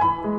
you